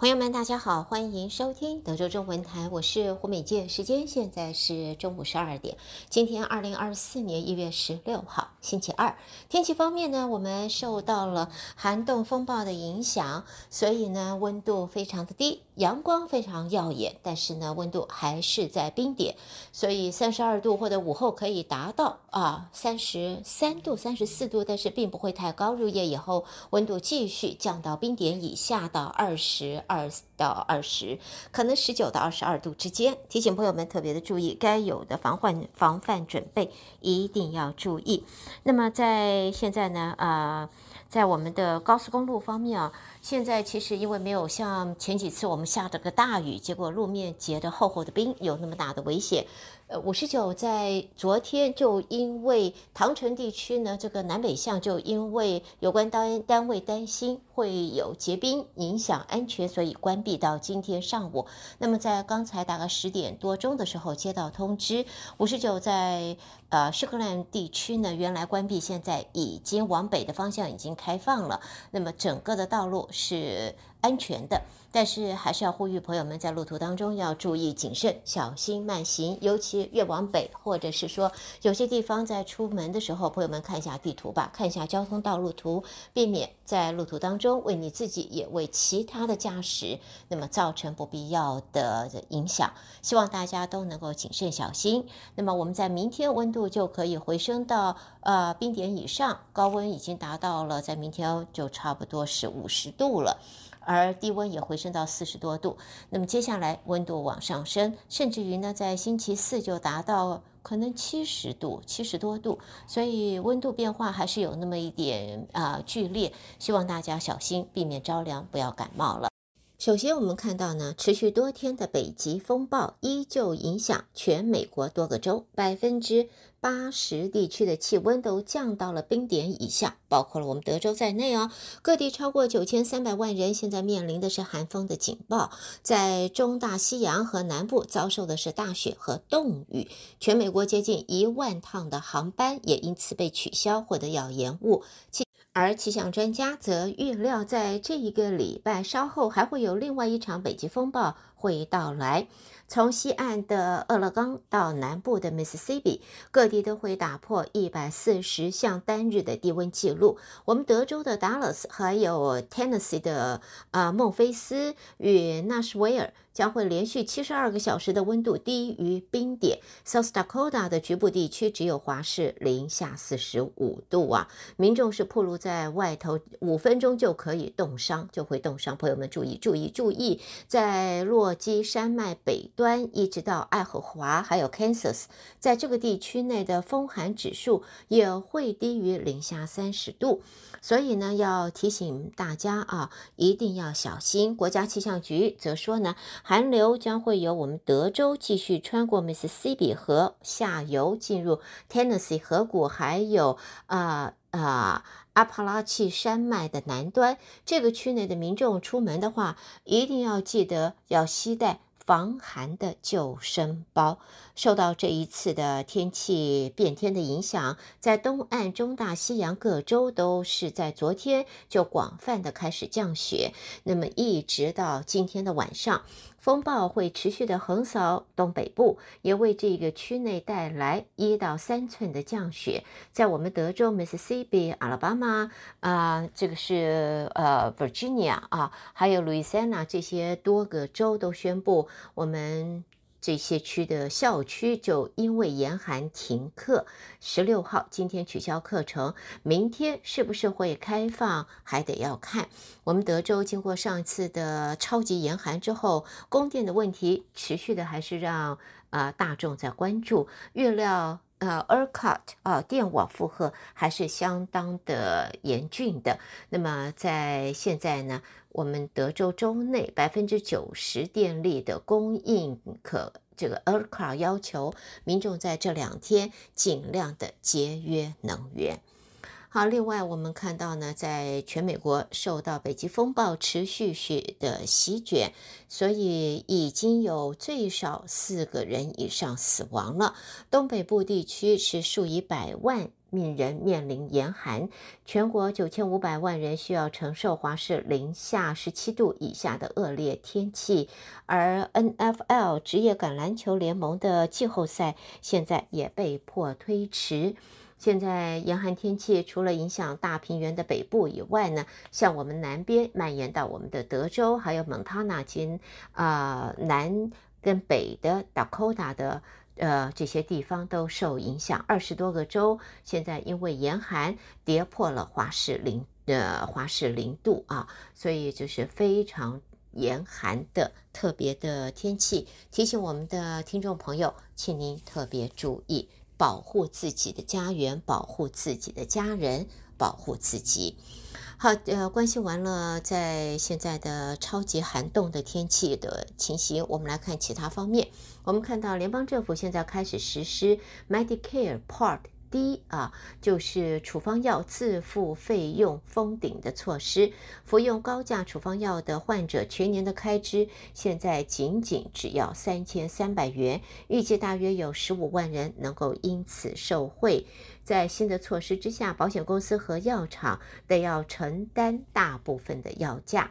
朋友们，大家好，欢迎收听德州中文台，我是胡美健。时间现在是中午十二点。今天二零二四年一月十六号，星期二。天气方面呢，我们受到了寒冻风暴的影响，所以呢，温度非常的低，阳光非常耀眼，但是呢，温度还是在冰点，所以三十二度或者午后可以达到啊三十三度、三十四度，但是并不会太高。入夜以后，温度继续降到冰点以下到二十。二到二十，可能十九到二十二度之间。提醒朋友们特别的注意，该有的防患防范准备一定要注意。那么在现在呢，呃，在我们的高速公路方面啊，现在其实因为没有像前几次我们下着个大雨，结果路面结着厚厚的冰，有那么大的危险。呃，五十九在昨天就因为唐城地区呢，这个南北向就因为有关单单位担心会有结冰影响安全，所以关闭到今天上午。那么在刚才大概十点多钟的时候接到通知，五十九在呃施克兰地区呢，原来关闭，现在已经往北的方向已经开放了。那么整个的道路是安全的。但是还是要呼吁朋友们在路途当中要注意谨慎、小心慢行，尤其越往北，或者是说有些地方在出门的时候，朋友们看一下地图吧，看一下交通道路图，避免在路途当中为你自己也为其他的驾驶那么造成不必要的影响。希望大家都能够谨慎小心。那么我们在明天温度就可以回升到呃冰点以上，高温已经达到了，在明天就差不多是五十度了。而低温也回升到四十多度，那么接下来温度往上升，甚至于呢，在星期四就达到可能七十度、七十多度，所以温度变化还是有那么一点啊、剧烈，希望大家小心，避免着凉，不要感冒了。首先，我们看到呢，持续多天的北极风暴依旧影响全美国多个州，百分之八十地区的气温都降到了冰点以下，包括了我们德州在内哦。各地超过九千三百万人现在面临的是寒风的警报，在中大西洋和南部遭受的是大雪和冻雨，全美国接近一万趟的航班也因此被取消或者要延误。气而气象专家则预料，在这一个礼拜稍后还会有另外一场北极风暴会到来。从西岸的俄勒冈到南部的 Mississippi，，各地都会打破一百四十项单日的低温记录。我们德州的达拉斯，还有 Tennessee 的啊孟菲斯与纳什维尔。将会连续七十二个小时的温度低于冰点。South Dakota 的局部地区只有华氏零下四十五度啊！民众是暴露在外头五分钟就可以冻伤，就会冻伤。朋友们注意注意注意，在落基山脉北端一直到爱荷华，还有 Kansas，在这个地区内的风寒指数也会低于零下三十度。所以呢，要提醒大家啊，一定要小心。国家气象局则说呢，寒流将会由我们德州继续穿过密西西比河下游进入 Tennessee 河谷，还有啊啊阿帕拉契山脉的南端。这个区内的民众出门的话，一定要记得要携带。防寒的救生包。受到这一次的天气变天的影响，在东岸、中大西洋各州都是在昨天就广泛的开始降雪，那么一直到今天的晚上。风暴会持续的横扫东北部，也为这个区内带来一到三寸的降雪。在我们德州、mississippi 啊老巴马啊，这个是呃 Virginia 啊，还有 Louisiana 这些多个州都宣布我们。这些区的校区就因为严寒停课，十六号今天取消课程，明天是不是会开放还得要看。我们德州经过上次的超级严寒之后，供电的问题持续的还是让啊、大众在关注。预料呃 ERCOT 啊电网负荷还是相当的严峻的。那么在现在呢？我们德州州内百分之九十电力的供应可，这个 ERCOT 要求民众在这两天尽量的节约能源。好，另外我们看到呢，在全美国受到北极风暴持续雪的席卷，所以已经有最少四个人以上死亡了。东北部地区是数以百万。命人面临严寒，全国九千五百万人需要承受华氏零下十七度以下的恶劣天气，而 NFL 职业橄榄球联盟的季后赛现在也被迫推迟。现在严寒天气除了影响大平原的北部以外呢，像我们南边蔓延到我们的德州，还有蒙塔纳金啊南跟北的 Dakota 的。呃，这些地方都受影响，二十多个州现在因为严寒跌破了华氏零呃华氏零度啊，所以就是非常严寒的特别的天气。提醒我们的听众朋友，请您特别注意，保护自己的家园，保护自己的家人，保护自己。好，呃，关心完了在现在的超级寒冻的天气的情形，我们来看其他方面。我们看到联邦政府现在开始实施 Medicare Part 第一啊，就是处方药自付费用封顶的措施。服用高价处方药的患者全年的开支现在仅仅只要三千三百元，预计大约有十五万人能够因此受惠。在新的措施之下，保险公司和药厂得要承担大部分的药价。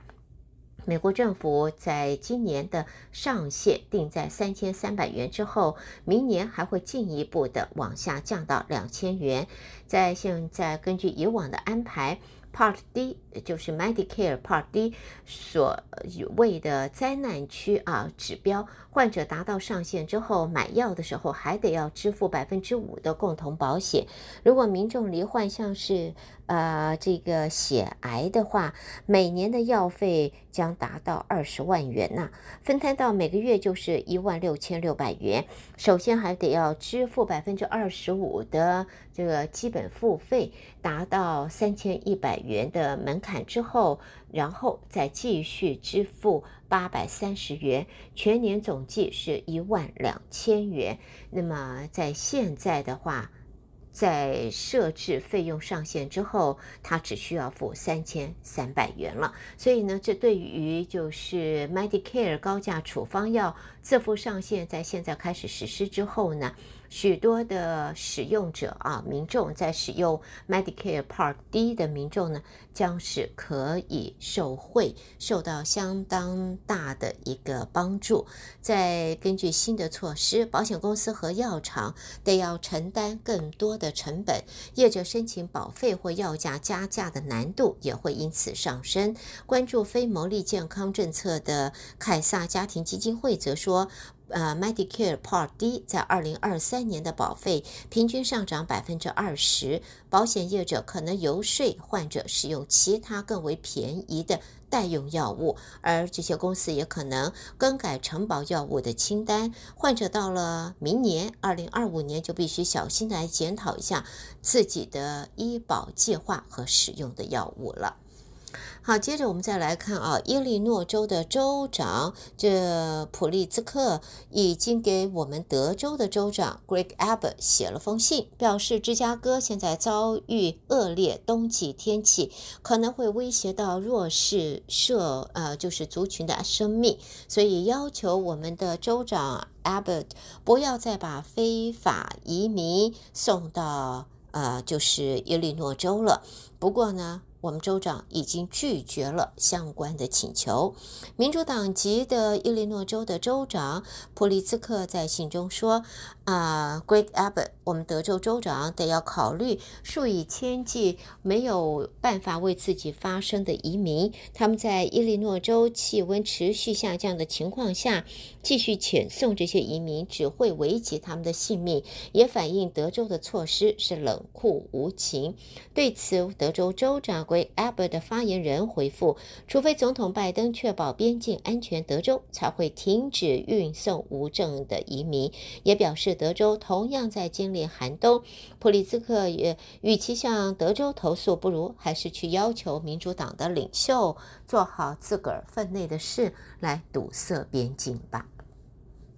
美国政府在今年的上限定在三千三百元之后，明年还会进一步的往下降到两千元。在现在根据以往的安排。Part D 就是 Medicare Part D 所谓的灾难区啊指标，患者达到上限之后，买药的时候还得要支付百分之五的共同保险。如果民众罹患像是呃这个血癌的话，每年的药费将达到二十万元呐、分摊到每个月就是一万六千六百元。首先还得要支付百分之二十五的这个基本付费，达到三千一百元的门槛之后，然后再继续支付八百三十元，全年总计是一万两千元。那么在现在的话，在设置费用上限之后，他只需要付三千三百元了。所以呢，这对于就是 Medicare 高价处方药自付上限在现在开始实施之后呢，许多的使用者啊，民众在使用 Medicare Part D 的民众呢，将是可以受惠，受到相当大的一个帮助。再根据新的措施，保险公司和药厂得要承担更多的成本，业者申请保费或药价加价的难度也会因此上升。关注非牟利健康政策的凯撒家庭基金会则说。呃，Medicare Part D 在二零二三年的保费平均上涨百分之二十，保险业者可能游说患者使用其他更为便宜的代用药物，而这些公司也可能更改承保药物的清单。患者到了明年二零二五年就必须小心来检讨一下自己的医保计划和使用的药物了。好，接着我们再来看啊，伊利诺州的州长这普利兹克已经给我们德州的州长 Greg Abbott 写了封信，表示芝加哥现在遭遇恶劣冬季天气，可能会威胁到弱势社呃就是族群的生命，所以要求我们的州长 Abbott 不要再把非法移民送到呃就是伊利诺州了。不过呢。我们州长已经拒绝了相关的请求。民主党籍的伊利诺州的州长普利兹克在信中说：“啊，Greg Abbott，我们德州州长得要考虑数以千计没有办法为自己发声的移民，他们在伊利诺州气温持续下降的情况下，继续遣送这些移民只会危及他们的性命，也反映德州的措施是冷酷无情。”对此，德州州长。为 Abbott 的发言人回复，除非总统拜登确保边境安全，德州才会停止运送无证的移民。也表示德州同样在经历寒冬。普利兹克也与其向德州投诉，不如还是去要求民主党的领袖做好自个儿分内的事，来堵塞边境吧。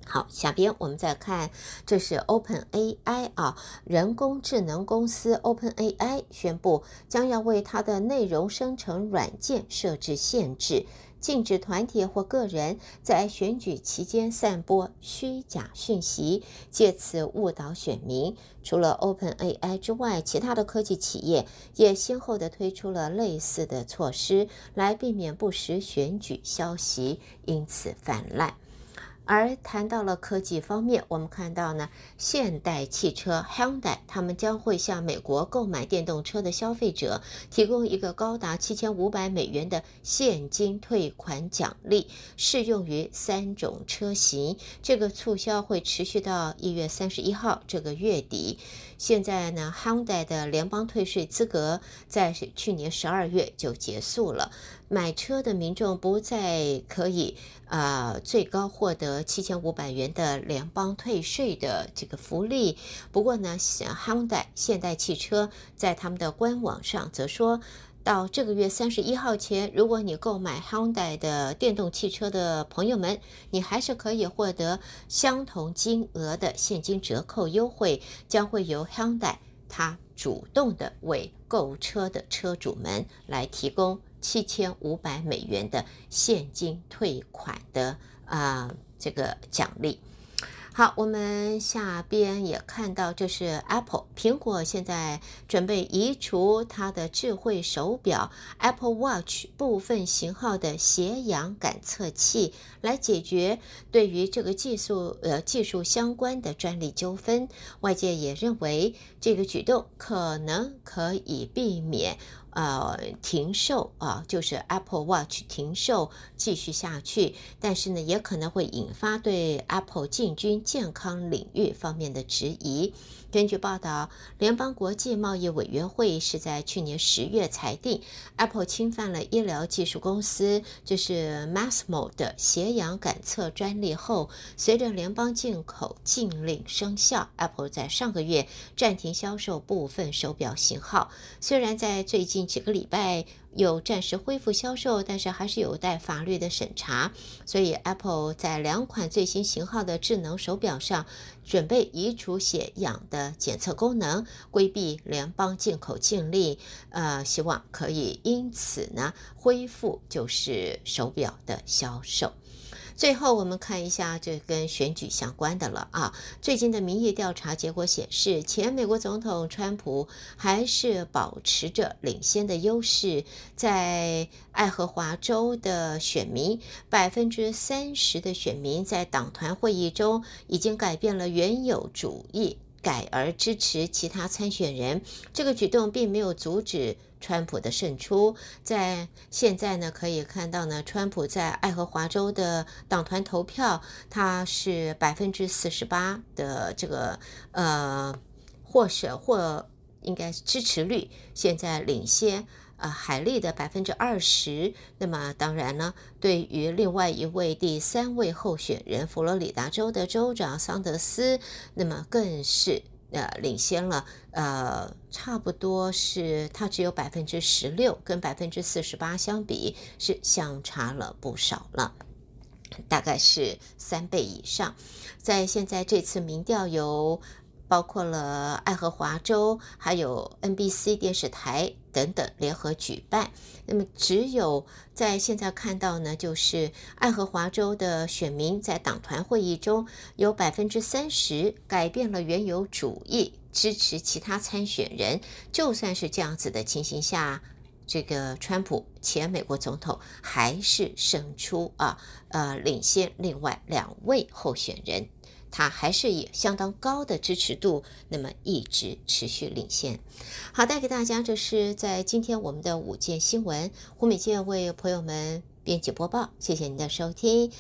好，下边我们再看，这是 OpenAI 啊，人工智能公司 OpenAI 宣布将要为它的内容生成软件设置限制。禁止团体或个人在选举期间散播虚假讯息，借此误导选民。除了 OpenAI 之外，其他的科技企业也先后的推出了类似的措施，来避免不实选举消息因此泛滥。而谈到了科技方面，我们看到呢，现代汽车 Hyundai 他们将会向美国购买电动车的消费者提供一个高达七千五百美元的现金退款奖励，适用于三种车型。这个促销会持续到一月三十一号这个月底。现在呢，Hyundai 的联邦退税资格在去年十二月就结束了。买车的民众不再可以啊、呃，最高获得七千五百元的联邦退税的这个福利。不过呢，Hyundai 现代汽车在他们的官网上则说，到这个月三十一号前，如果你购买 Honda 的电动汽车的朋友们，你还是可以获得相同金额的现金折扣优惠，将会由 Hyundai 它主动的为购车的车主们来提供。七千五百美元的现金退款的啊、这个奖励。好，我们下边也看到，这是 Apple 苹果现在准备移除它的智慧手表 Apple Watch 部分型号的斜阳感测器，来解决对于这个技术呃技术相关的专利纠纷。外界也认为这个举动可能可以避免。呃，停售啊，就是 Apple Watch 停售继续下去，但是呢，也可能会引发对 Apple 进军健康领域方面的质疑。根据报道，联邦国际贸易委员会是在去年十月裁定，Apple 侵犯了医疗技术公司就是 Masimo 的血氧感测专利后，随着联邦进口禁令生效，Apple 在上个月暂停销售部分手表型号。虽然在最近几个礼拜，有暂时恢复销售，但是还是有待法律的审查。所以，Apple 在两款最新型号的智能手表上准备移除血氧的检测功能，规避联邦进口禁令。呃，希望可以因此呢恢复就是手表的销售。最后，我们看一下就跟选举相关的了啊。最近的民意调查结果显示，前美国总统川普还是保持着领先的优势。在爱荷华州的选民，百分之三十的选民在党团会议中已经改变了原有主意，改而支持其他参选人。这个举动并没有阻止。川普的胜出，在现在呢，可以看到呢，川普在爱荷华州的党团投票，他是百分之四十八的这个呃，或是或应该支持率，现在领先呃海利的百分之二十。那么当然呢，对于另外一位第三位候选人佛罗里达州的州长桑德斯，那么更是。呃，领先了，呃，差不多是他只有百分之十六，跟百分之四十八相比是相差了不少了，大概是三倍以上。在现在这次民调有。包括了爱荷华州，还有 NBC 电视台等等联合举办。那么，只有在现在看到呢，就是爱荷华州的选民在党团会议中有百分之三十改变了原有主意，支持其他参选人。就算是这样子的情形下，这个川普前美国总统还是胜出啊，呃，领先另外两位候选人。他还是以相当高的支持度，那么一直持续领先。好，带给大家，这是在今天我们的五件新闻，胡美健为朋友们编辑播报，谢谢您的收听。